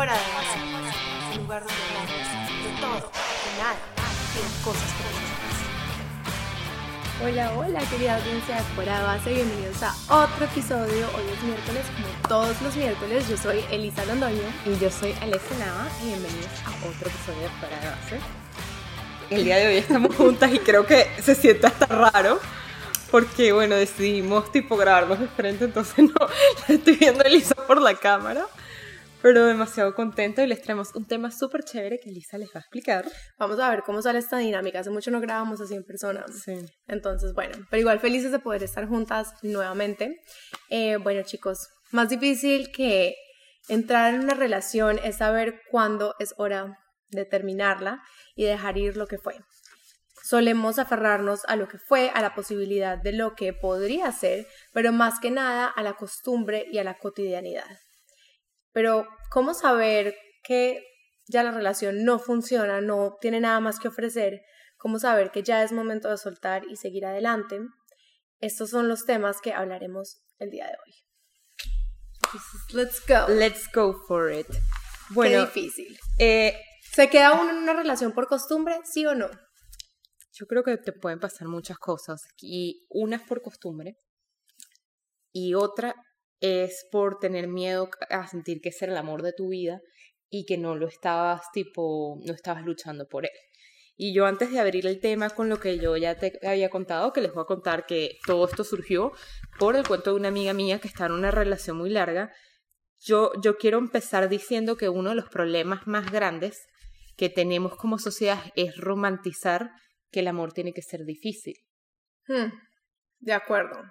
Fuera de base, un lugar donde hablamos de todo, de nada y de cosas que nos Hola, hola querida audiencia de Fuera de Base, bienvenidos a otro episodio. Hoy es miércoles, como todos los miércoles. Yo soy Elisa Londoño. Y yo soy Alessia Nava y bienvenidos a otro episodio de Fuera de Base. El día de hoy estamos juntas y creo que se siente hasta raro porque, bueno, decidimos tipo grabarnos de frente, entonces no estoy viendo a Elisa por la cámara. Pero demasiado contento y les traemos un tema súper chévere que Elisa les va a explicar. Vamos a ver cómo sale esta dinámica. Hace mucho no grabamos así en persona. Sí. Entonces, bueno, pero igual felices de poder estar juntas nuevamente. Eh, bueno, chicos, más difícil que entrar en una relación es saber cuándo es hora de terminarla y dejar ir lo que fue. Solemos aferrarnos a lo que fue, a la posibilidad de lo que podría ser, pero más que nada a la costumbre y a la cotidianidad. Pero, ¿cómo saber que ya la relación no funciona, no tiene nada más que ofrecer? ¿Cómo saber que ya es momento de soltar y seguir adelante? Estos son los temas que hablaremos el día de hoy. Let's go. Let's go for it. Bueno, Qué difícil. Eh, ¿Se queda uno en una relación por costumbre, sí o no? Yo creo que te pueden pasar muchas cosas y una es por costumbre y otra es por tener miedo a sentir que es el amor de tu vida y que no lo estabas tipo, no estabas luchando por él. Y yo antes de abrir el tema con lo que yo ya te había contado, que les voy a contar que todo esto surgió por el cuento de una amiga mía que está en una relación muy larga, yo, yo quiero empezar diciendo que uno de los problemas más grandes que tenemos como sociedad es romantizar que el amor tiene que ser difícil. Hmm, de acuerdo.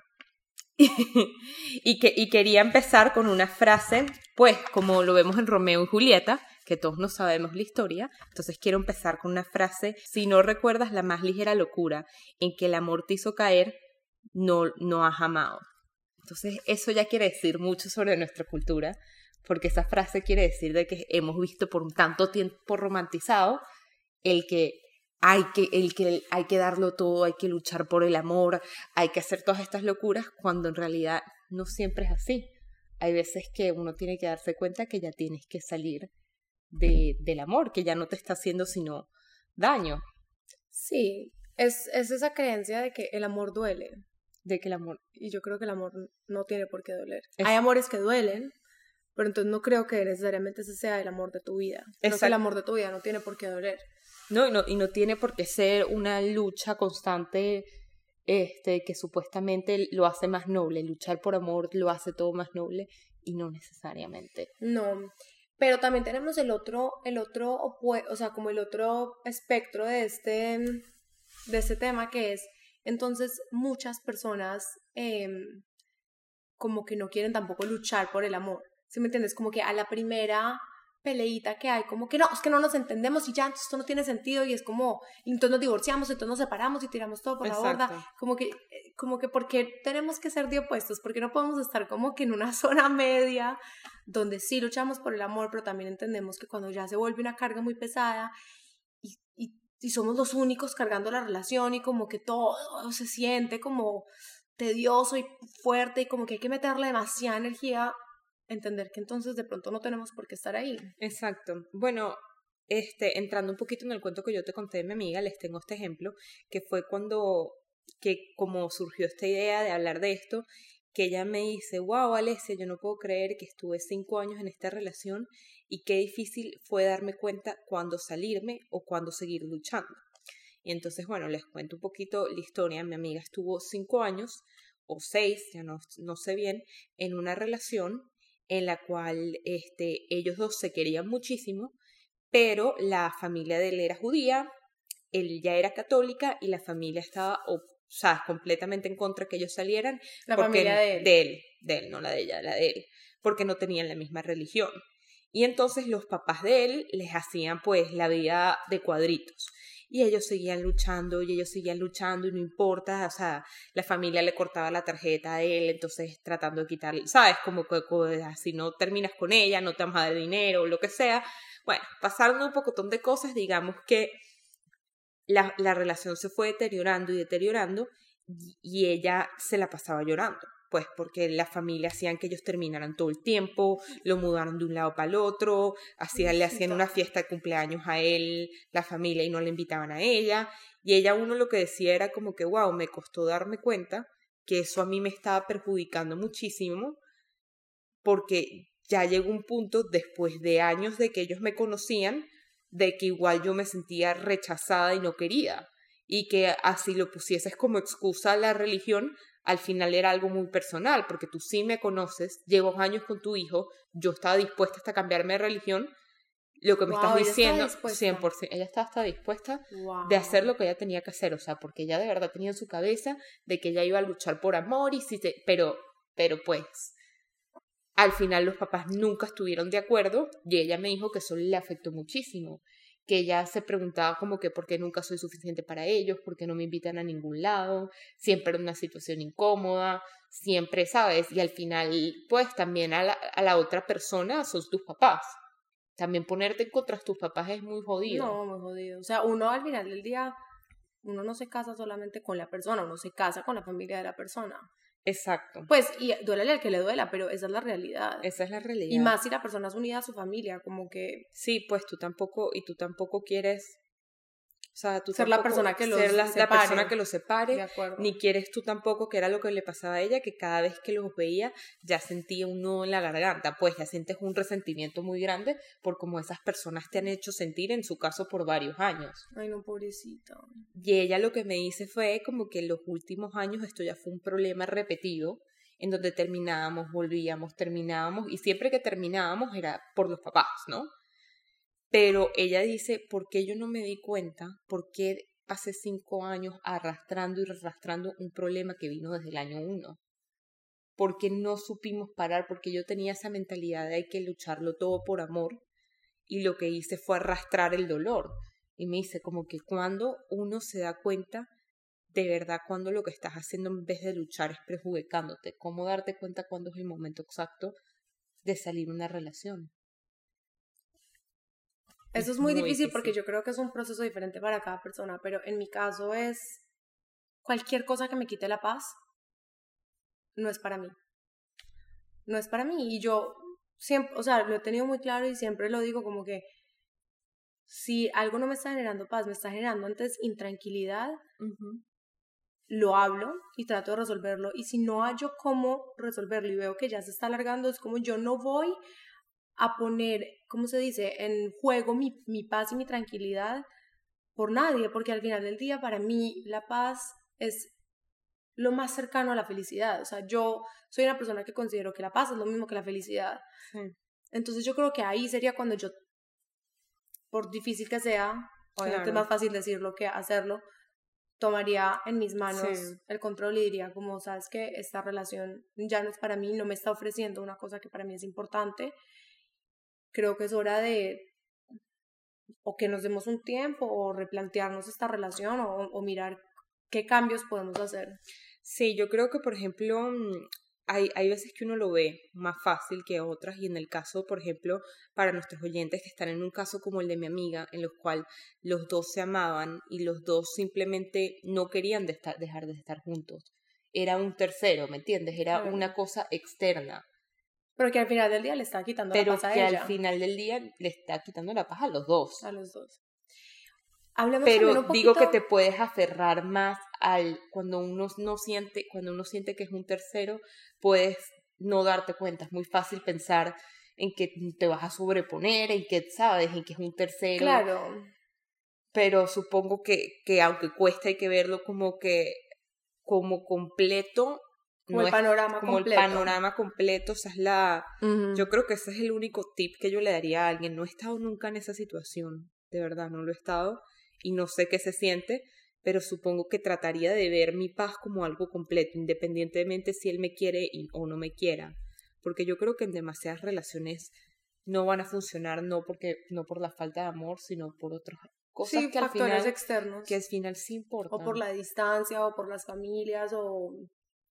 y, que, y quería empezar con una frase, pues como lo vemos en Romeo y Julieta, que todos no sabemos la historia, entonces quiero empezar con una frase, si no recuerdas la más ligera locura en que el amor te hizo caer, no, no has amado. Entonces eso ya quiere decir mucho sobre nuestra cultura, porque esa frase quiere decir de que hemos visto por tanto tiempo romantizado el que hay que, el que hay que darlo todo, hay que luchar por el amor, hay que hacer todas estas locuras, cuando en realidad no siempre es así. Hay veces que uno tiene que darse cuenta que ya tienes que salir de, del amor, que ya no te está haciendo sino daño. Sí, es, es esa creencia de que el amor duele. De que el amor. Y yo creo que el amor no tiene por qué doler. Hay amores que duelen, pero entonces no creo que necesariamente ese sea el amor de tu vida. Creo que el amor de tu vida no tiene por qué doler. No y, no, y no tiene por qué ser una lucha constante este, que supuestamente lo hace más noble. Luchar por amor lo hace todo más noble y no necesariamente. No, pero también tenemos el otro, el otro, o sea, como el otro espectro de este, de este tema que es, entonces muchas personas em, como que no quieren tampoco luchar por el amor. ¿Sí me entiendes? Como que a la primera peleita que hay, como que no, es que no nos entendemos y ya, entonces esto no tiene sentido y es como, entonces nos divorciamos, entonces nos separamos y tiramos todo por la borda, como que, eh, como que, ¿por qué tenemos que ser de opuestos? porque no podemos estar como que en una zona media donde sí luchamos por el amor, pero también entendemos que cuando ya se vuelve una carga muy pesada y, y, y somos los únicos cargando la relación y como que todo se siente como tedioso y fuerte y como que hay que meterle demasiada energía entender que entonces de pronto no tenemos por qué estar ahí. Exacto. Bueno, este, entrando un poquito en el cuento que yo te conté de mi amiga, les tengo este ejemplo, que fue cuando, que como surgió esta idea de hablar de esto, que ella me dice, wow, Alessia, yo no puedo creer que estuve cinco años en esta relación y qué difícil fue darme cuenta cuándo salirme o cuándo seguir luchando. Y entonces, bueno, les cuento un poquito la historia. Mi amiga estuvo cinco años o seis, ya no, no sé bien, en una relación en la cual este, ellos dos se querían muchísimo, pero la familia de él era judía, él ya era católica y la familia estaba, o, sea, completamente en contra que ellos salieran. La familia de él. De él, de él, no la de ella, la de él, porque no tenían la misma religión. Y entonces los papás de él les hacían pues la vida de cuadritos y ellos seguían luchando y ellos seguían luchando y no importa, o sea, la familia le cortaba la tarjeta a él, entonces tratando de quitarle, ¿sabes? Como que si no terminas con ella, no te vamos a dar dinero o lo que sea. Bueno, pasaron un pocotón de cosas, digamos que la, la relación se fue deteriorando y deteriorando y, ella se la pasaba llorando. Pues porque la familia hacían que ellos terminaran todo el tiempo, lo mudaron de un lado para el otro, hacían, le hacían una fiesta de cumpleaños a él, la familia, y no le invitaban a ella. Y ella uno lo que decía era como que, wow, me costó darme cuenta que eso a mí me estaba perjudicando muchísimo, porque ya llegó un punto, después de años de que ellos me conocían, de que igual yo me sentía rechazada y no querida. Y que así lo pusieses como excusa a la religión, al final era algo muy personal, porque tú sí me conoces, llevo años con tu hijo, yo estaba dispuesta hasta cambiarme de religión, lo que me estás diciendo, 100%, ella estaba hasta dispuesta de hacer lo que ella tenía que hacer, o sea, porque ella de verdad tenía en su cabeza de que ella iba a luchar por amor y si pero, pero pues, al final los papás nunca estuvieron de acuerdo y ella me dijo que eso le afectó muchísimo, que ella se preguntaba como que por qué nunca soy suficiente para ellos, por qué no me invitan a ningún lado, siempre en una situación incómoda, siempre, ¿sabes? Y al final, pues también a la, a la otra persona son tus papás. También ponerte contra tus papás es muy jodido. No, muy jodido. O sea, uno al final del día, uno no se casa solamente con la persona, uno se casa con la familia de la persona. Exacto. Pues, y duele al que le duela, pero esa es la realidad. Esa es la realidad. Y más si la persona es unida a su familia, como que... Sí, pues tú tampoco, y tú tampoco quieres o sea, tú ser la persona que los ser la, separe. la persona que los separe, De acuerdo. ni quieres tú tampoco, que era lo que le pasaba a ella, que cada vez que los veía ya sentía un nudo en la garganta, pues ya sientes un resentimiento muy grande por cómo esas personas te han hecho sentir, en su caso, por varios años. Ay, no, pobrecita. Y ella lo que me dice fue como que en los últimos años esto ya fue un problema repetido, en donde terminábamos, volvíamos, terminábamos, y siempre que terminábamos era por los papás, ¿no? Pero ella dice, ¿por qué yo no me di cuenta? ¿Por qué hace cinco años arrastrando y arrastrando un problema que vino desde el año uno? ¿Por qué no supimos parar? Porque yo tenía esa mentalidad de hay que lucharlo todo por amor y lo que hice fue arrastrar el dolor. Y me dice como que cuando uno se da cuenta de verdad cuando lo que estás haciendo en vez de luchar es perjudicándote, cómo darte cuenta cuándo es el momento exacto de salir una relación. Eso es muy, difícil, porque yo creo que es un proceso diferente para cada persona, pero en mi caso es cualquier cosa que me quite la paz, no es para mí. No es para mí. Y yo siempre, o sea, lo he tenido muy claro y siempre lo digo como que si algo no me está generando paz, me está generando antes intranquilidad, lo hablo y trato de resolverlo. Y si no hallo cómo resolverlo y veo que ya se está alargando, es como yo no voy a poner, ¿cómo se dice?, en juego mi, mi paz y mi tranquilidad por nadie, porque al final del día para mí la paz es lo más cercano a la felicidad. O sea, yo soy una persona que considero que la paz es lo mismo que la felicidad. Sí. Entonces yo creo que ahí sería cuando yo, por difícil que sea, obviamente Claro. es más fácil decirlo que hacerlo, tomaría en mis manos Sí. el control y diría como, sabes que esta relación ya no es para mí, no me está ofreciendo una cosa que para mí es importante. Creo que es hora de o que nos demos un tiempo o replantearnos esta relación o, o mirar qué cambios podemos hacer. Sí, yo creo que, por ejemplo, mm, hay, hay veces que uno lo ve más fácil que otras y en el caso, por ejemplo, para nuestros oyentes que están en un caso como el de mi amiga, en los cual los dos se amaban y los dos simplemente no querían de estar- dejar de estar juntos. Era un tercero, ¿me entiendes? Era una cosa externa, Pero que al final del día le está quitando pero la paz a que ella, al final del día le está quitando la paz a los dos. a los dos. Hablemos pero un digo que te puedes aferrar más al cuando uno no siente cuando uno siente que es un tercero puedes no darte cuenta. Es muy fácil pensar en que te vas a sobreponer en que sabes en que es un tercero. Claro, pero supongo que que aunque cueste hay que verlo como que como completo como no el es panorama como completo. el panorama completo esa es la Ujú. yo creo que ese es el único tip que yo le daría a alguien. No he estado nunca en esa situación, de verdad, no lo he estado y no sé qué se siente, pero supongo que trataría de ver mi paz como algo completo, independientemente si él me quiere o no me quiera, porque yo creo que en demasiadas relaciones no van a funcionar no porque no por la falta de amor, sino por otras cosas sí, que al final externos. que al final sí importan. o por la distancia, o por las familias, o,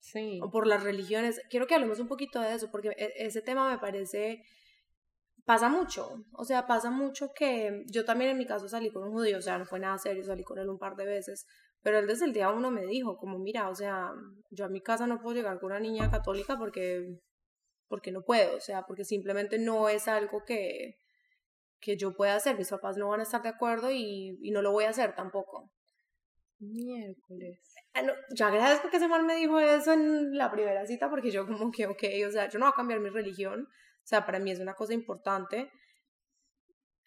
sí. o por las religiones. Quiero que hablemos un poquito de eso, porque e- ese tema me parece... Pasa mucho, o sea, pasa mucho que yo también en mi caso salí con un judío, o sea, no fue nada serio, salí con él un par de veces, Pero él desde el día uno me dijo, como, mira, o sea, yo a mi casa no puedo llegar con una niña católica porque, porque no puedo, o sea, porque simplemente no es algo que, que yo pueda hacer. Mis papás no van a estar de acuerdo y, y no lo voy a hacer tampoco. Miércoles. Ah, yo agradezco que ese man me dijo eso en la primera cita porque yo como que, ok, o sea, yo no voy a cambiar mi religión, o sea, para mí es una cosa importante.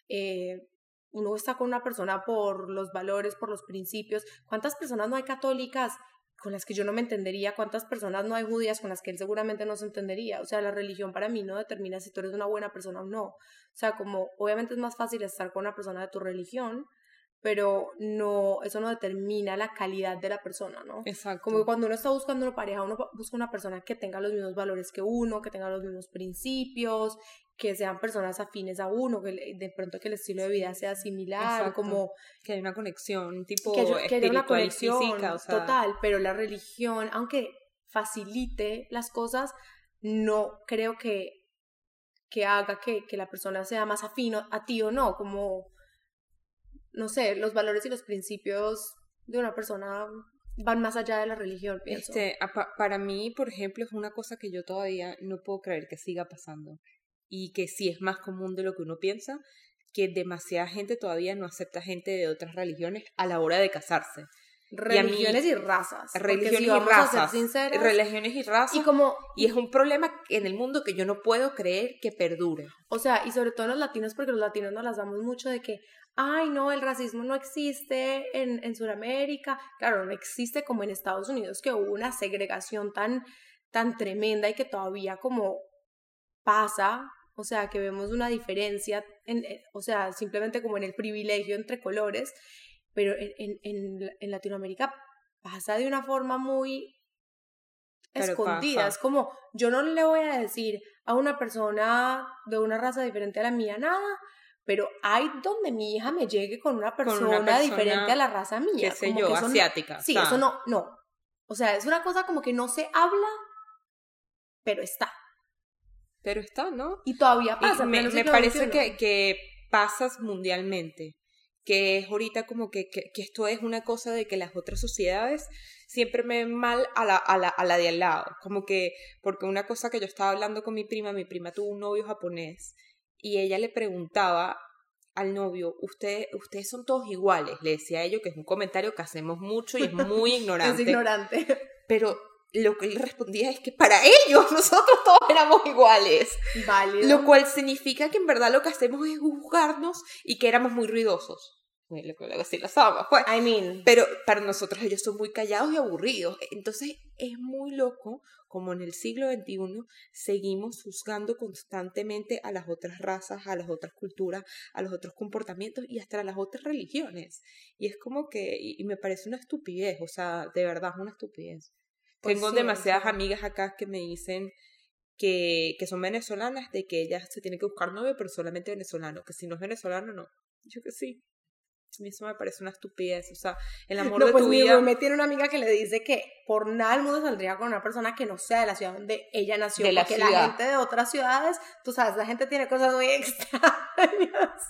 Eh, uno está con una persona por los valores, por los principios. ¿Cuántas personas no hay católicas con las que yo no me entendería? ¿Cuántas personas no hay judías con las que él seguramente no se entendería? O sea, la religión para mí no determina si tú eres una buena persona o no. O sea, como obviamente es más fácil estar con una persona de tu religión, pero no, eso no determina la calidad de la persona, ¿no? Exacto. Como que cuando uno está buscando una pareja, uno busca una persona que tenga los mismos valores que uno, que tenga los mismos principios, que sean personas afines a uno, que de pronto que el estilo de vida sea similar, Exacto. como que hay una conexión tipo que, yo- que haya una espiritual conexión física, o sea, total, pero la religión, aunque facilite las cosas, no creo que, que haga que, que la persona sea más afino a ti o no, como, no sé, los valores y los principios de una persona van más allá de la religión. Este, a- pa- para mí, por ejemplo, es una cosa que yo todavía no puedo creer que siga pasando y que sí es más común de lo que uno piensa, que demasiada gente todavía no acepta gente de otras religiones a la hora de casarse. Y a mí- religiones y razas. Religiones si y razas. sinceras, Religiones y razas. y como y es un problema en el mundo que yo no puedo creer que perdure. O sea, y sobre todo en los latinos, porque los latinos nos las damos mucho de que, ay, no, el racismo no existe en, en Sudamérica. Claro, no existe como en Estados Unidos, que hubo una segregación tan, tan tremenda y que todavía como pasa, o sea, que vemos una diferencia, en, en- o sea, simplemente como en el privilegio entre colores, pero en, en, en, Latinoamérica pasa de una forma muy Pero escondida. pasa. Es como, yo no le voy a decir a una persona de una raza diferente a la mía nada, pero hay donde mi hija me llegue con una Con persona, una persona, diferente a la raza mía. Qué sé como yo, que eso no- asiática. Sí, eso no, no. O sea, es una cosa como que no se habla, pero está. Pero está, ¿no? Y todavía pasa. me, me parece que, que pasas mundialmente, que es ahorita como que, que, que esto es una cosa de que las otras sociedades siempre me ven mal a la, a, la, a la de al lado, como que, porque una cosa que yo estaba hablando con mi prima, mi prima tuvo un novio japonés y ella le preguntaba al novio, Usted, ustedes son todos iguales, le decía a ellos que es un comentario que hacemos mucho y es muy Es ignorante, ignorante. pero lo que él respondía es que para ellos nosotros todos éramos iguales. Válido. Lo cual significa que en verdad lo que hacemos es juzgarnos y que éramos muy ruidosos. Bueno, lo que luego sí lo somos, pues. I mean, Pero para nosotros ellos son muy callados y aburridos. Entonces es muy loco como en el siglo XXI seguimos juzgando constantemente a las otras razas, a las otras culturas, a los otros comportamientos y hasta a las otras religiones. Y es como que, y y me parece una estupidez, o sea, de verdad es una estupidez. Pues Tengo sí, demasiadas sí. amigas acá que me dicen que, que son venezolanas, de que ellas se tienen que buscar novio, pero solamente venezolano, que si no es venezolano, no. Yo que sí. A mí eso me parece una estupidez, o sea, el amor no, de pues tu mi vida. roommate tiene una amiga que le dice que por nada el mundo saldría con una persona que no sea de la ciudad donde ella nació. De la porque ciudad. la gente de otras ciudades, tú sabes, la gente tiene cosas muy extrañas.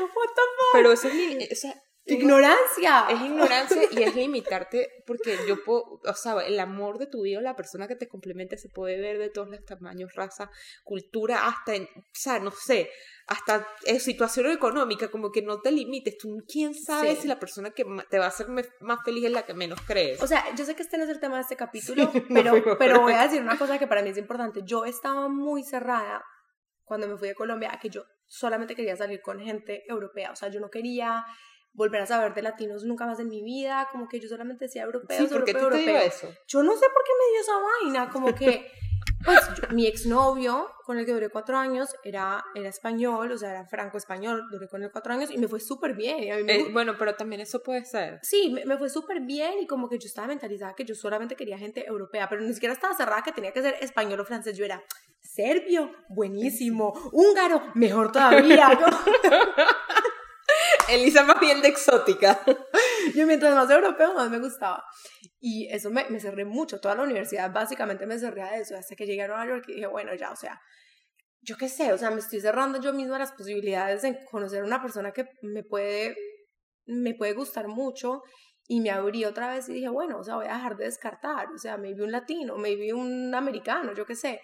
What the fuck? Pero eso es, li- o sea, Ignorancia. es ignorancia y es limitarte, porque yo puedo, o sea, el amor de tu vida, la persona que te complemente se puede ver de todos los tamaños, raza, cultura, hasta, en, o sea, no sé, hasta en situación económica, como que no te limites. Tú, ¿quién sabe Sí. si la persona que te va a hacer más feliz es la que menos crees? O sea, yo sé que este no es el tema de este capítulo, pero, pero voy a decir una cosa que para mí es importante. Yo estaba muy cerrada cuando me fui de Colombia a que yo solamente quería salir con gente europea. O sea, yo no quería volver a saber de latinos nunca más en mi vida. Como que yo solamente decía europeos, sí, porque europeo, te europeo. eso. Yo no sé por qué me dio esa vaina. Como que, pues, yo- mi exnovio, con el que duré cuatro años, era, era español, o sea, era franco-español. Duré con él cuatro años y me fue súper bien. me Eh, bueno, pero también eso puede ser. Sí, me, me fue súper bien y como que yo estaba mentalizada que yo solamente quería gente europea, pero ni siquiera estaba cerrada que tenía que ser español o francés. Yo era serbio, buenísimo, húngaro, mejor todavía. ¿no? Elisa más bien de exótica. Yo mientras más europeo, más me gustaba. Y eso me, me cerré mucho. Toda la universidad básicamente me cerré a eso. Hasta que llegué a Nueva York y dije, bueno, ya, o sea, yo qué sé, o sea, me estoy cerrando yo misma las posibilidades de conocer a una persona que me puede, me puede gustar mucho y me abrí otra vez y dije, bueno, o sea, voy a dejar de descartar, o sea, me vi un latino, me vi un americano, yo qué sé.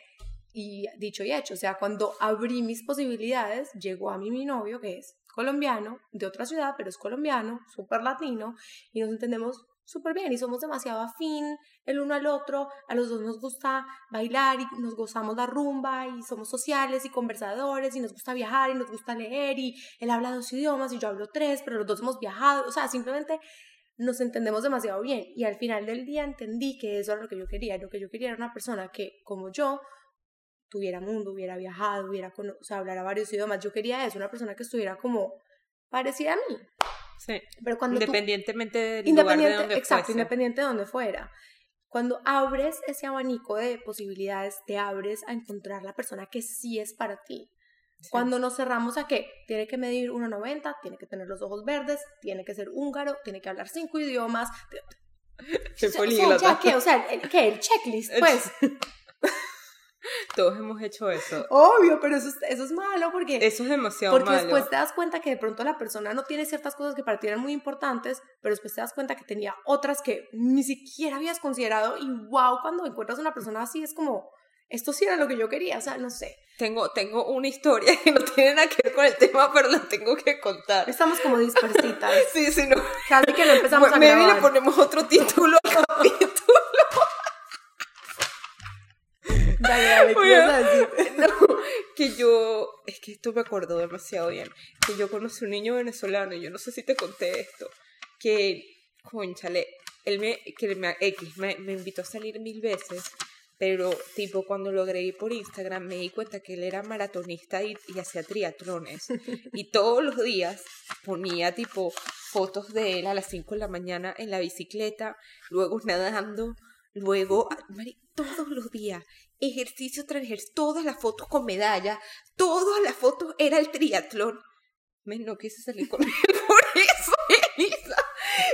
Y dicho y hecho, o sea, cuando abrí mis posibilidades, llegó a mí mi novio, que es colombiano, de otra ciudad, pero es colombiano, súper latino, y nos entendemos súper bien y somos demasiado afín el uno al otro, a los dos nos gusta bailar y nos gozamos la rumba y somos sociales y conversadores y nos gusta viajar y nos gusta leer y él habla dos idiomas y yo hablo tres, pero los dos hemos viajado, o sea, simplemente nos entendemos demasiado bien y al final del día entendí que eso era lo que yo quería, lo que yo quería era una persona que como yo tuviera mundo, hubiera viajado, hubiera, o sea, hablara varios idiomas, yo quería eso, una persona que estuviera como parecida a mí, Sí. pero cuando tú- Independientemente del independiente, lugar de donde exacto, fuese. independiente de donde fuera. Cuando abres ese abanico de posibilidades, te abres a encontrar la persona que sí es para ti. Sí. Cuando nos cerramos a que tiene que medir 1,90, tiene que tener los ojos verdes, tiene que ser húngaro, tiene que hablar cinco idiomas. Qué o sea, ya que, o sea, el, ¿qué? El checklist, pues. Todos hemos hecho eso. Obvio, pero eso es, eso es malo porque, Eso es demasiado porque malo. después te das cuenta que de pronto la persona no tiene ciertas cosas que para ti eran muy importantes, pero después te das cuenta que tenía otras que ni siquiera habías considerado y wow, cuando encuentras una persona así es como, esto sí era lo que yo quería, o sea, no sé. Tengo, tengo una historia que no tiene nada que ver con el tema, pero la tengo que contar. Estamos como dispersitas, Sí, sí, no. casi que no empezamos a Maybe le grabar. ponemos otro título al capítulo. Dale, dale, ¿qué Oye, ibas a decir? No, que yo, es que esto me acordó demasiado bien, que yo conocí un niño venezolano, y yo no sé si te conté esto, que, conchale, él me, que me, X, me, me invitó a salir mil veces, pero tipo cuando lo agregué por Instagram me di cuenta que él era maratonista y, y hacía triatlones, y todos los días ponía tipo fotos de él a las 5 de la mañana en la bicicleta, luego nadando, luego, mari- todos los días, ejercicio tras ejercicio, todas las fotos con medalla, todas las fotos era el triatlón. Me no quise salir con él por eso, Elisa.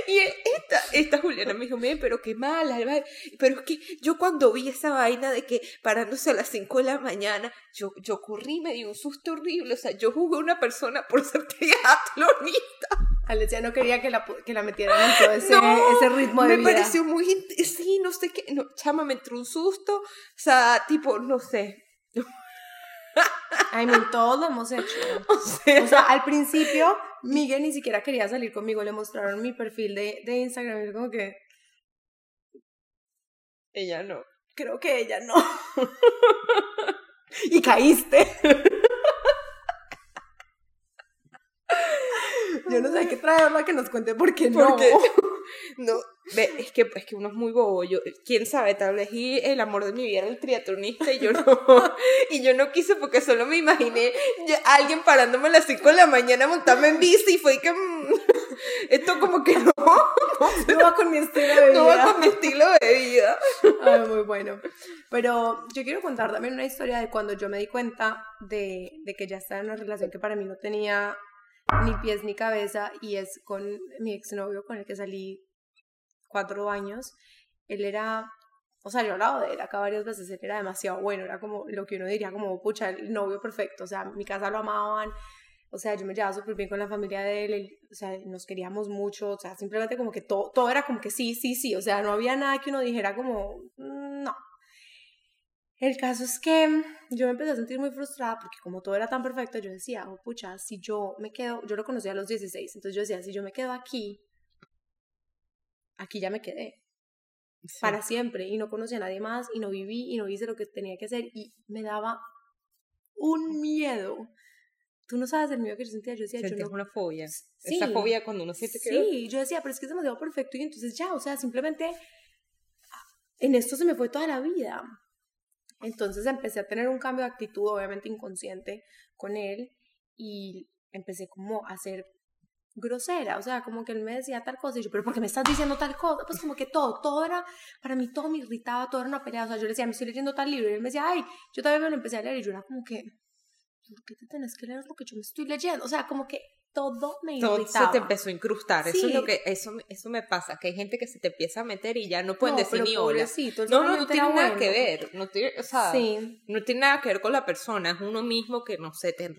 Y él- esta, esta Juliana me dijo, "Mire, pero qué mala, Alba". pero es que yo cuando vi esa vaina de que parándose a las 5 de la mañana, yo, yo corrí, me dio un susto horrible, o sea, yo jugué a una persona por ser triatlonista. Alessia no quería que la, que la metieran en todo ese, No, ese ritmo de me vida. pareció muy, sí, no sé qué, no, chama, me entró un susto, o sea, tipo, no sé, Ay, men, todos lo hemos hecho. o sea, O sea, al principio, Miguel ni siquiera quería salir conmigo. Le mostraron mi perfil de, de Instagram y yo como que, ella no. creo que ella no. y caíste. Yo no sé, que traerla que nos cuente por qué no. Porque, no, es que, es que uno es muy bobo, yo, quién sabe, tal vez y el amor de mi vida era el triatlonista y yo no, y yo no quise porque solo me imaginé ya alguien parándome a las 5 de la mañana montarme en bici y fue que, mm, esto como que no, No va con mi estilo de vida. no va con mi estilo de vida. Ay, muy bueno. Pero yo quiero contar también una historia de cuando yo me di cuenta de, de que ya estaba en una relación que para mí no tenía ni pies ni cabeza y es con mi exnovio con el que salí cuatro años. Él era, o sea, yo he hablado de él acá varias veces, él era demasiado bueno, era como lo que uno diría como, pucha, el novio perfecto, o sea, mi casa lo amaban, o sea, yo me llevaba súper bien con la familia de él, él, o sea, nos queríamos mucho, o sea, simplemente como que todo, todo era como que sí, sí, sí, o sea, no había nada que uno dijera como, "Mm, no. El caso es que yo me empecé a sentir muy frustrada porque como todo era tan perfecto, yo decía, oh, pucha, si yo me quedo, yo lo conocí a los 16, entonces yo decía, si yo me quedo aquí, aquí ya me quedé para siempre y no conocí a nadie más y no viví y no hice lo que tenía que hacer y me daba un miedo. Tú no sabes el miedo que yo sentía, yo decía, yo no una fobia. Sí. Esa fobia cuando uno siente que... Sí, yo decía, pero es que es demasiado perfecto y entonces ya, o sea, simplemente en esto se me fue toda la vida. Entonces empecé a tener un cambio de actitud, obviamente inconsciente, con él y empecé como a ser grosera, o sea, como que él me decía tal cosa y yo, pero ¿por qué me estás diciendo tal cosa? Pues como que todo, todo era, para mí todo me irritaba, todo era una pelea, o sea, yo le decía, me estoy leyendo tal libro y él me decía, ay, yo también me lo empecé a leer y yo era como que, ¿por qué te tenés que leer lo que yo me estoy leyendo? O sea, como que todo me Todo se te empezó a incrustar. Eso es lo que eso, me- eso me pasa, que hay gente que se te empieza a meter y ya no pueden No, decir ni hola. No, no, no tiene nada que ver. No tiene, o sea, Sí, no tiene nada que ver con la persona, es uno mismo que no sé, te,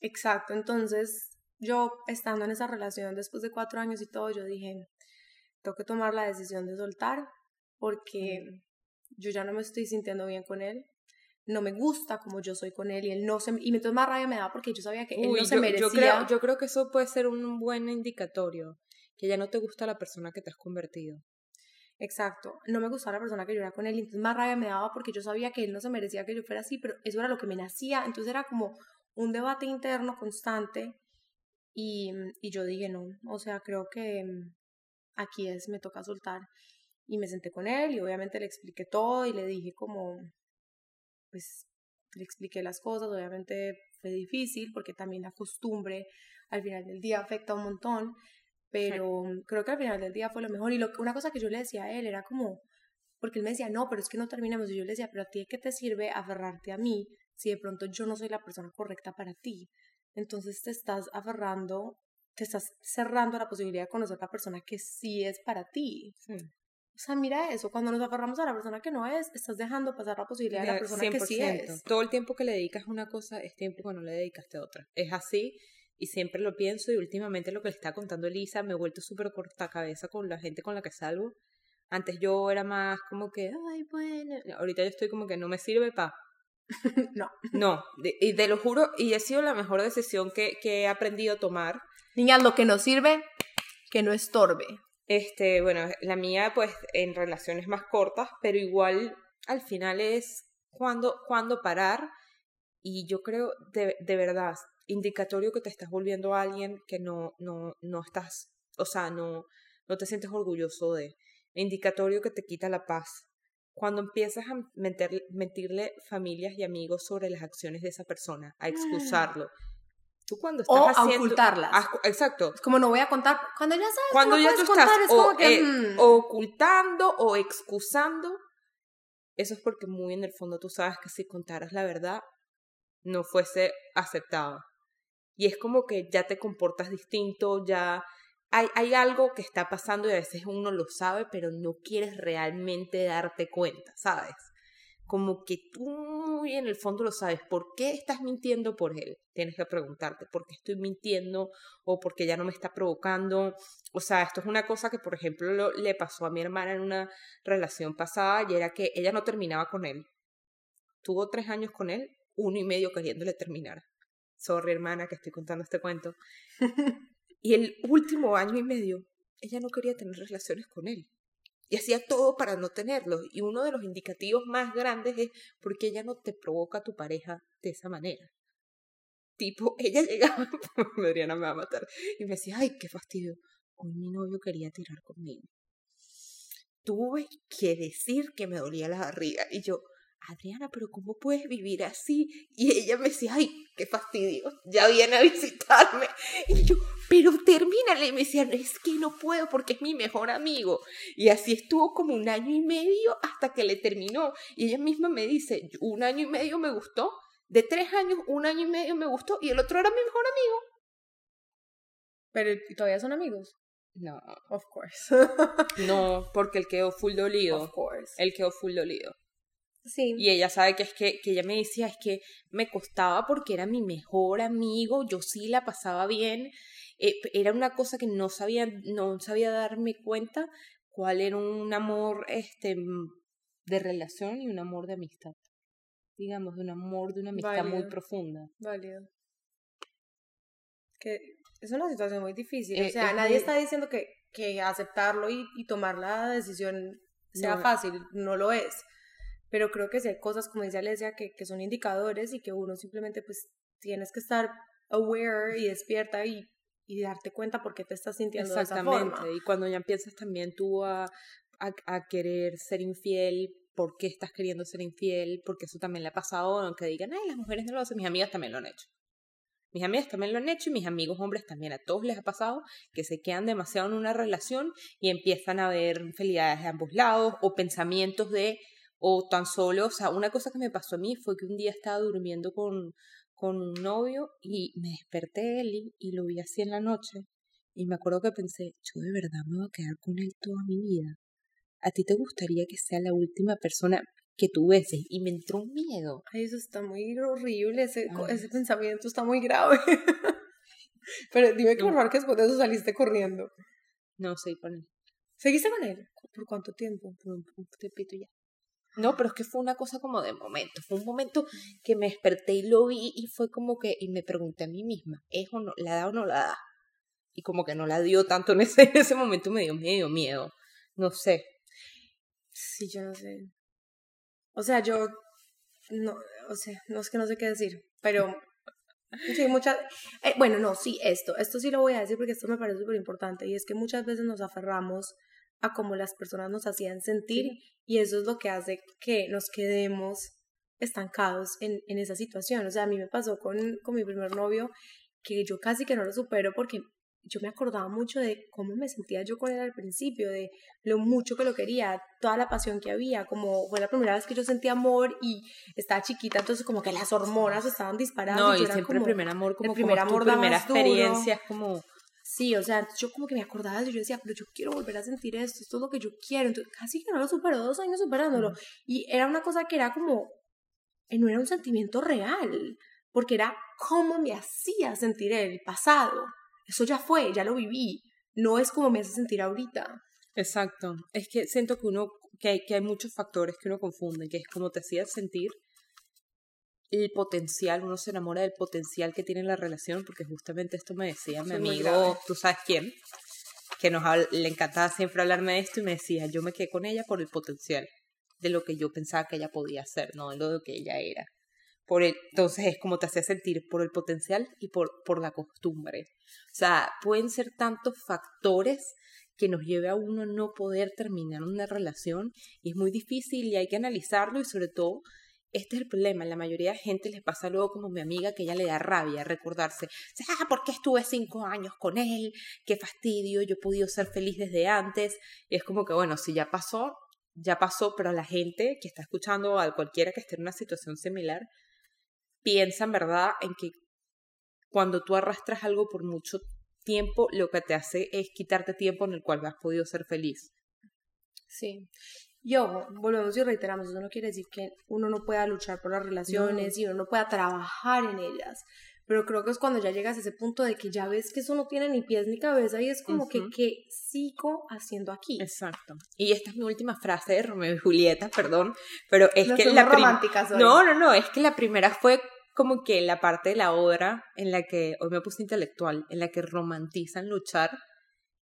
exacto. Entonces, yo estando en esa relación después de cuatro años y todo, yo dije, tengo que tomar la decisión de soltar porque yo ya no me estoy sintiendo bien con él. No me gusta como yo soy con él y él no se y entonces más rabia me da porque yo sabía que él no se merecía. yo creo, yo creo que eso puede ser un buen indicatorio, que ya no te gusta la persona que te has convertido. Exacto, no me gustaba la persona que yo era con él, y entonces más rabia me daba porque yo sabía que él no se merecía que yo fuera así, pero eso era lo que me nacía, entonces era como un debate interno constante y, y yo dije no, o sea, creo que mm, aquí es, me toca soltar y me senté con él y obviamente le expliqué todo y le dije como, pues le expliqué las cosas, obviamente fue difícil porque también la costumbre al final del día afecta un montón, pero creo que al final del día fue lo mejor. Y lo, una cosa que yo le decía a él era como, porque él me decía, no, pero es que no terminamos. Y yo le decía, pero a ti, ¿qué te sirve aferrarte a mí si de pronto yo no soy la persona correcta para ti? Entonces te estás aferrando, te estás cerrando a la posibilidad de conocer a la persona que sí es para ti. O sea, mira eso, cuando nos aferramos a la persona que no es, estás dejando pasar la posibilidad de la persona que sí es. Todo el tiempo que le dedicas a una cosa es tiempo que no le dedicaste a otra. Es así y siempre lo pienso y últimamente lo que le está contando Elisa me he vuelto súper corta cabeza con la gente con la que salgo. Antes yo era más como que, ay, bueno, ahorita yo estoy como que no me sirve pa. no. No, y te lo juro, y ha sido la mejor decisión que, que he aprendido a tomar. Niñas, lo que nos sirve, que no estorbe. Este, bueno, la mía pues en relaciones más cortas, pero igual al final es cuando, cuando parar y yo creo de, de verdad, indicatorio que te estás volviendo a alguien que no, no, no estás, o sea, no, no te sientes orgulloso de. Indicatorio que te quita la paz. Cuando empiezas a mentirle, mentirle familias y amigos sobre las acciones de esa persona, a excusarlo. Tú cuando estás o haciendo, ocultarlas. Exacto. Es como no voy a contar. Cuando ya sabes Cuando que ya no tú puedes contar, estás es o, como que, eh, mm, ocultando o excusando, eso es porque muy en el fondo tú sabes que si contaras la verdad no fuese aceptado. Y es como que ya te comportas distinto, ya hay, hay algo que está pasando y a veces uno lo sabe, pero no quieres realmente darte cuenta, ¿sabes? Como que tú muy en el fondo lo sabes. ¿Por qué estás mintiendo por él? Tienes que preguntarte, ¿por qué estoy mintiendo? ¿O porque ya no me está provocando? O sea, esto es una cosa que, por ejemplo, lo- le pasó a mi hermana en una relación pasada y era que ella no terminaba con él. Tuvo tres años con él, uno y medio queriéndole terminar. Sorry, hermana, que estoy contando este cuento. Y el último año y medio, ella no quería tener relaciones con él. Y hacía todo para no tenerlos. Y uno de los indicativos más grandes es porque ella no te provoca a tu pareja de esa manera. Tipo, ella llegaba, Adriana me va a matar, y me decía, ay, qué fastidio. Hoy mi novio quería tirar conmigo. Tuve que decir que me dolía la barriga. Y yo, Adriana, pero ¿cómo puedes vivir así? Y ella me decía, ay, qué fastidio, ya viene a visitarme. Y yo, pero termínale. Y me decía, es que no puedo porque es mi mejor amigo. Y así estuvo como un año y medio hasta que le terminó. Y ella misma me dice, un año y medio me gustó. De tres años, un año y medio me gustó y el otro era mi mejor amigo. Pero ¿y todavía son amigos. No, Of course. no, porque él quedó full dolido. of course. Él quedó full dolido. Sí. Y ella sabe que es que, que ella me decía, es que me costaba porque era mi mejor amigo, yo sí la pasaba bien. Eh, era una cosa que no sabía, no sabía darme cuenta cuál era un amor este mm, de relación y un amor de amistad. Digamos, de un amor, de una amistad muy profunda. Válido. Que es una situación muy difícil. Eh, o sea, es nadie muy- está diciendo que, que aceptarlo y, y tomar la decisión sea No. fácil. No lo es. Pero creo que sí hay cosas, como dice Alesia, que, que son indicadores y que uno simplemente pues tienes que estar aware y despierta y, y darte cuenta por qué te estás sintiendo de esa Exactamente. forma. Y cuando ya empiezas también tú a, a, a querer ser infiel, ¿por qué estás queriendo ser infiel? Porque eso también le ha pasado, aunque digan, ay, las mujeres no lo hacen, mis amigas también lo han hecho. Mis amigas también lo han hecho y mis amigos hombres también. A todos les ha pasado que se quedan demasiado en una relación y empiezan a ver infidelidades de ambos lados o pensamientos de, o tan solo, o sea, una cosa que me pasó a mí fue que un día estaba durmiendo con, con un novio y me desperté de él y, y lo vi así en la noche. Y me acuerdo que pensé, yo de verdad me voy a quedar con él toda mi vida. ¿A ti te gustaría que sea la última persona que tú beses? Y me entró un miedo. Ay, eso está muy horrible, ese, Ay, ese pensamiento está muy grave. Pero dime que por favor que después de eso saliste corriendo. No sé con él. ¿Seguiste con él? ¿Por cuánto tiempo? Por un, un tiempito ya. No, pero es que fue una cosa como de momento. Fue un momento que me desperté y lo vi y fue como que, y me pregunté a mí misma, ¿es o no, la da o no la da? Y como que no la dio tanto en ese, en ese momento me dio medio miedo. No sé. Sí, yo no sé. O sea, yo no, o sea, no es que no sé qué decir, pero sí, muchas, eh, bueno, no, sí, esto, esto sí lo voy a decir porque esto me parece súper importante y es que muchas veces nos aferramos a cómo las personas nos hacían sentir y eso es lo que hace que nos quedemos estancados en, en esa situación. O sea, a mí me pasó con, con mi primer novio que yo casi que no lo supero porque yo me acordaba mucho de cómo me sentía yo con él al principio, de lo mucho que lo quería, toda la pasión que había, como fue la primera vez que yo sentí amor y estaba chiquita, entonces como que las hormonas estaban disparadas. No, y, y siempre como, el primer amor, como, el primer como tu amor da primera experiencia, es como... Sí, o sea, yo como que me acordaba de eso, yo decía, pero yo quiero volver a sentir esto, esto es lo que yo quiero, entonces casi que no lo supero, dos años superándolo, y era una cosa que era como, eh, no era un sentimiento real, porque era cómo me hacía sentir el pasado, eso ya fue, ya lo viví, no es como me hace sentir ahorita. Exacto. Es que siento que uno, que hay, que hay muchos factores que uno confunde, que es como te hacía sentir el potencial, uno se enamora del potencial que tiene la relación, porque justamente esto me decía mi amigo, tú sabes quién, que nos le encantaba siempre hablarme de esto y me decía, yo me quedé con ella por el potencial de lo que yo pensaba que ella podía hacer, no de lo que ella era. Por el- entonces es como te hacía sentir por el potencial y por, por la costumbre. O sea, pueden ser tantos factores que nos lleve a uno no poder terminar una relación y es muy difícil y hay que analizarlo y sobre todo este es el problema, la mayoría de gente les pasa luego como mi amiga que ella le da rabia recordarse, ah, ¿por qué estuve cinco años con él? Qué fastidio, yo he podido ser feliz desde antes. Y es como que, bueno, si ya pasó, ya pasó, pero la gente que está escuchando a cualquiera que esté en una situación similar, piensa en verdad en que cuando tú arrastras algo por mucho tiempo, lo que te hace es quitarte tiempo en el cual has podido ser feliz. Sí. Y ojo, volvemos y reiteramos, eso no quiere decir que uno no pueda luchar por las relaciones y uno no pueda trabajar en ellas. Pero creo que es cuando ya llegas a ese punto de que ya ves que eso no tiene ni pies ni cabeza y es como que. ¿qué sigo haciendo aquí? Exacto. Y esta es mi última frase de Romeo y Julieta, perdón, pero es que la hoy. No, no, no, es que la primera fue como que la parte de la obra en la que, hoy me puse intelectual, en la que romantizan luchar,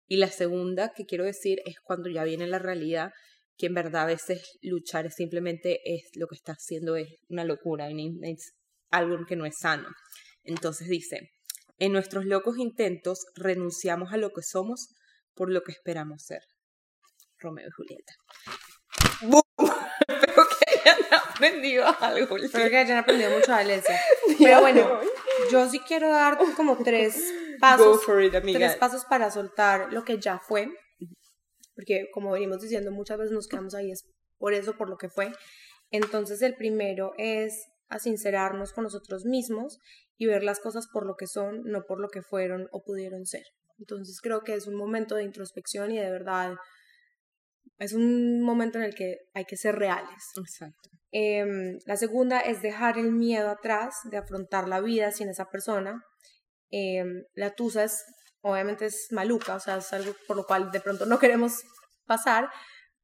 y la segunda que quiero decir es cuando ya viene la realidad, que en verdad a veces luchar es simplemente es lo que está haciendo es una locura, es algo que no es sano. Entonces dice, en nuestros locos intentos renunciamos a lo que somos por lo que esperamos ser. Romeo y Julieta. ¡Bum! Espero que hayan aprendido algo. Espero que hayan aprendido mucho de Alesia. Pero bueno, yo sí quiero dar como tres pasos, it, tres pasos para soltar lo que ya fue. Porque como venimos diciendo, muchas veces nos quedamos ahí, es por eso, por lo que fue. Entonces el primero es a sincerarnos con nosotros mismos y ver las cosas por lo que son, no por lo que fueron o pudieron ser. Entonces creo que es un momento de introspección y de verdad es un momento en el que hay que ser reales. Exacto. Em, la segunda es dejar el miedo atrás de afrontar la vida sin esa persona. Em, la tusa es, obviamente es maluca, o sea, es algo por lo cual de pronto no queremos pasar,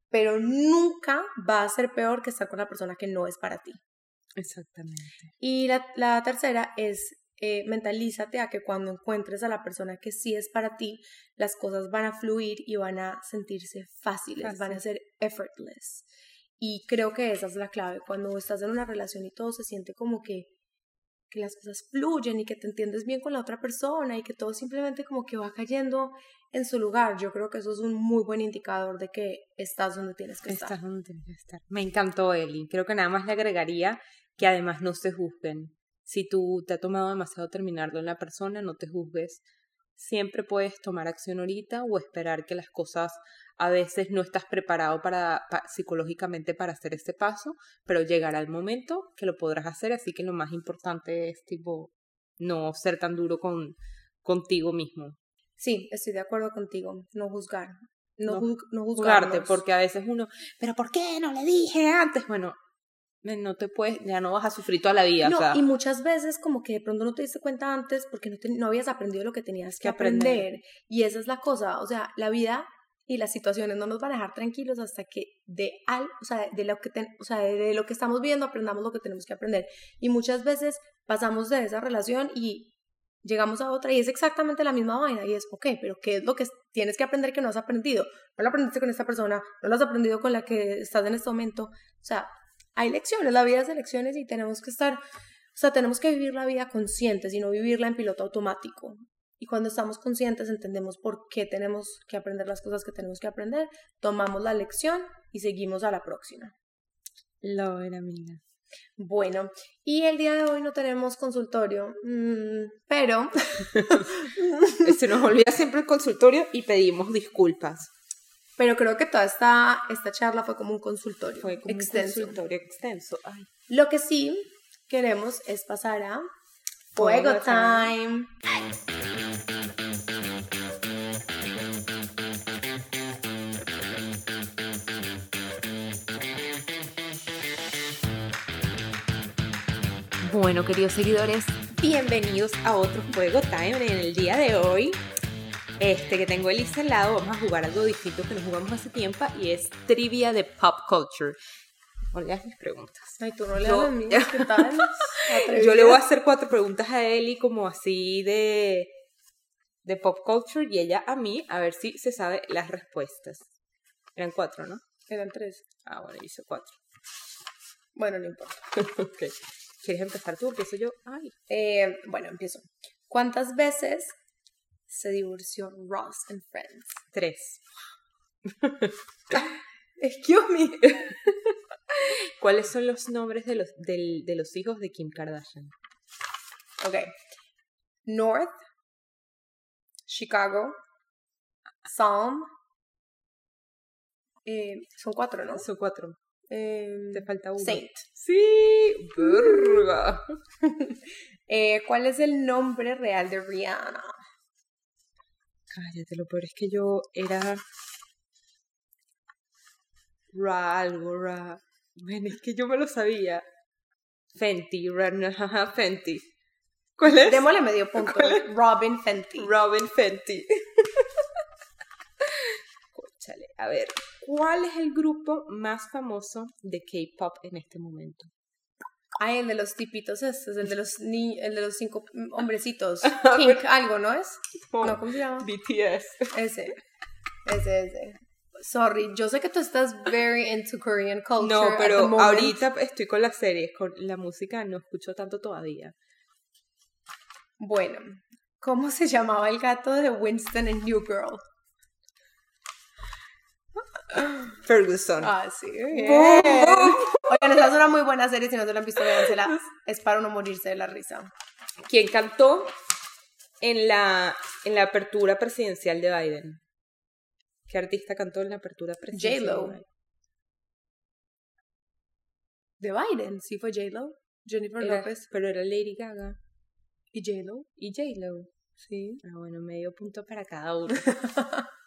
pero nunca va a ser peor que estar con la persona que no es para ti. Exactamente. Y la, la tercera es eh, mentalízate a que cuando encuentres a la persona que sí es para ti, las cosas van a fluir y van a sentirse fáciles, van a ser effortless. Y creo que esa es la clave. Cuando estás en una relación y todo se siente como que, que las cosas fluyen y que te entiendes bien con la otra persona y que todo simplemente como que va cayendo en su lugar. Yo creo que eso es un muy buen indicador de que estás donde tienes que estar. Estás donde tienes que estar. Me encantó, Eli. Creo que nada más le agregaría que además no se juzguen. Si tú te ha tomado demasiado terminarlo en la persona, no te juzgues. Siempre puedes tomar acción ahorita o esperar que las cosas a veces no estás preparado para, pa- psicológicamente para hacer este paso, pero llegará el momento que lo podrás hacer, así que lo más importante es tipo no ser tan duro con contigo mismo. Sí, estoy de acuerdo contigo. No juzgar. No, No juz- no juzgarte, porque a veces uno, pero ¿por qué no le dije antes? Bueno, no te puedes, ya no vas a sufrir toda la vida, No, o sea, y muchas veces como que de pronto no te diste cuenta antes porque no, te- no habías aprendido lo que tenías que Que aprender. aprender. Y esa es la cosa, o sea, la vida y las situaciones no nos van a dejar tranquilos hasta que de al, o sea, de lo que ten- o sea, de lo que estamos viendo aprendamos lo que tenemos que aprender. Y muchas veces pasamos de esa relación y llegamos a otra y es exactamente la misma vaina y es, ok, pero ¿qué es lo que tienes que aprender que no has aprendido? No lo aprendiste con esta persona, no lo has aprendido con la que estás en este momento. O sea, hay lecciones, la vida es de lecciones y tenemos que estar, o sea, tenemos que vivir la vida conscientes y no vivirla en piloto automático. Y cuando estamos conscientes entendemos por qué tenemos que aprender las cosas que tenemos que aprender, tomamos la lección y seguimos a la próxima. Lo era amiga. Bueno, y el día de hoy no tenemos consultorio, mm, pero Se nos olvida siempre el consultorio y pedimos disculpas. Pero creo que toda esta, esta charla fue como un consultorio Fue como extenso. un consultorio extenso. Ay. Lo que sí queremos es pasar a Fuego Fuego Time. Bueno, queridos seguidores, bienvenidos a otro Juego Time en el día de hoy. Este que tengo Elisa al lado, vamos a jugar algo distinto que no jugamos hace tiempo y es trivia de pop culture. No leas mis preguntas. Ay, tú no le Yo- a mí, ¿qué tal? Yo le voy a hacer cuatro preguntas a Eli como así de, de pop culture y ella a mí a ver si se sabe las respuestas. Eran cuatro, ¿no? Eran tres. Ah, bueno, hice cuatro. Bueno, no importa. ok. ¿Quieres empezar tú? Empiezo yo. Ay. Eh, bueno, empiezo. ¿Cuántas veces se divorció Ross en Friends? Tres. Excuse me. ¿Cuáles son los nombres de los, del- de los hijos de Kim Kardashian? Ok. North, Chicago, Psalm. eh, son cuatro, ¿no? Son cuatro. Eh, Te falta uno. Saint. Sí. Verga. Eh, ¿Cuál es el nombre real de Rihanna? Cállate, lo peor es que yo era Ra algo, Ra. Bueno, es que yo me lo sabía. Fenty, Ra, jaja, Fenty. ¿Cuál es? Démosle medio punto. Robin Fenty. Robin Fenty. Cóchale, a ver, ¿cuál es el grupo más famoso de K-pop en este momento? Ay, el de los tipitos estos, el de los ni el de los cinco hombrecitos. Pink, algo, ¿no es? No, ¿cómo se llama? BTS. Ese. Ese, ese. Sorry, yo sé que tú estás very into Korean culture. No, at the pero ahorita estoy con las series, con la música no escucho tanto todavía. Bueno, ¿cómo se llamaba el gato de Winston en New Girl? Ferguson. Ah, sí. bien. Boom, boom. Oigan, esa es una muy buena serie. Si no se la han visto, véansela. Es para uno morirse de la risa. ¿Quién cantó en la, en la apertura presidencial de Biden? ¿Qué artista cantó en la apertura presidencial? J-Lo. de Biden? De Biden, sí fue J-Lo. Jennifer Era- López pero era Lady Gaga y J-Lo. y J-Lo. Sí. Ah, bueno, medio punto para cada uno.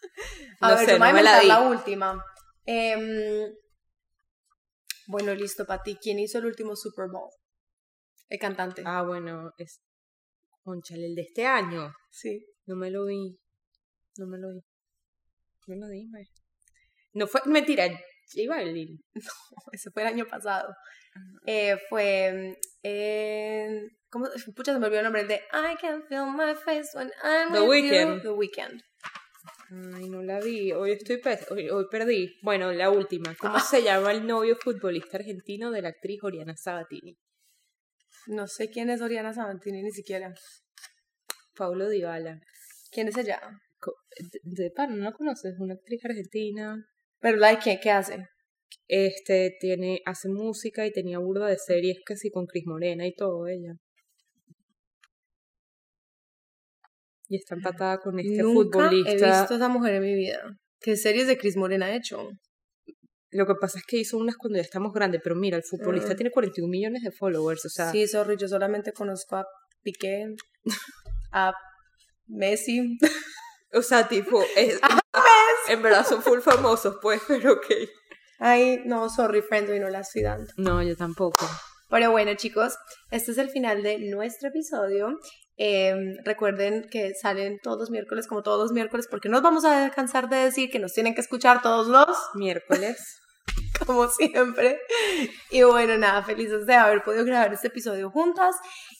A No ver, sé, yo no me la di. última. Em, bueno, listo, para ti. ¿Quién hizo el último Super Bowl? El cantante. Ah, bueno, es. Conchale, el de este año. Sí. No me lo vi. No me lo vi. No lo mae. No fue. Mentira, J Balvin. Ese fue el año pasado. Eh, fue. eh, ¿Cómo? Pucha, se me olvidó el nombre. El de I can feel my face when I'm The with you. Weeknd. The Weeknd. Ay, no la vi. Hoy estoy pe- hoy, hoy perdí. Bueno, la última. ¿Cómo se llama el novio futbolista argentino de la actriz Oriana Sabatini? No sé quién es Oriana Sabatini ni siquiera. Paulo Dybala. ¿Quién es ella? De, de pan, ¿no la conoces? Una actriz argentina. Pero la de quién, ¿qué hace? Este tiene, hace música y tenía burda de series casi con Cris Morena y todo ella. Y está empatada con este Nunca he futbolista. visto a esa mujer en mi vida. ¿Qué series de Chris Morena ha hecho? Lo que pasa es que hizo unas cuando ya estamos grandes, pero mira, el futbolista Ah. tiene 41 millones de followers, o sea, Sí, sorry, yo solamente conozco a Piqué, a Messi. o sea, tipo, es- en verdad son full famosos, pues, pero ok. Ay, no, sorry, friends, hoy no la estoy dando. No, yo tampoco. Pero bueno, chicos, este es el final de nuestro episodio. Em, recuerden que salen todos los miércoles, como todos los miércoles, porque nos vamos a cansar de decir que nos tienen que escuchar todos los miércoles. como siempre. Y bueno, nada, felices de haber podido grabar este episodio juntas.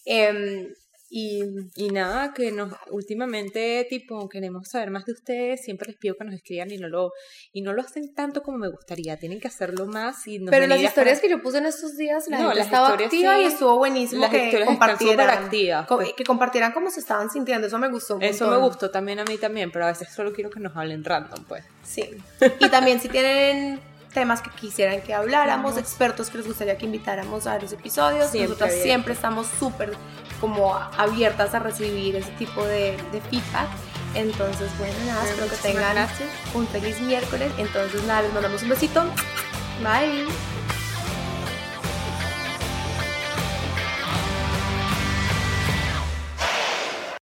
Em, y, y nada, que nos últimamente, tipo, queremos saber más de ustedes, siempre les pido que nos escriban y no lo, y no lo hacen tanto como me gustaría, tienen que hacerlo más. Y Pero las historias que yo puse en estos días, la gente estaba activa y estuvo buenísimo las que compartieran, pues. que compartieran cómo se estaban sintiendo, eso me gustó un Eso me gustó también a mí también, pero a veces solo quiero que nos hablen random, pues. Sí, y también si tienen temas que quisieran que habláramos, expertos que les gustaría que invitáramos a los episodios. Siempre Nosotras siempre estamos súper como abiertas a recibir ese tipo de, de feedback. Entonces, bueno, nada, espero que tengan un feliz miércoles. Entonces, nada, les mandamos un besito. Bye.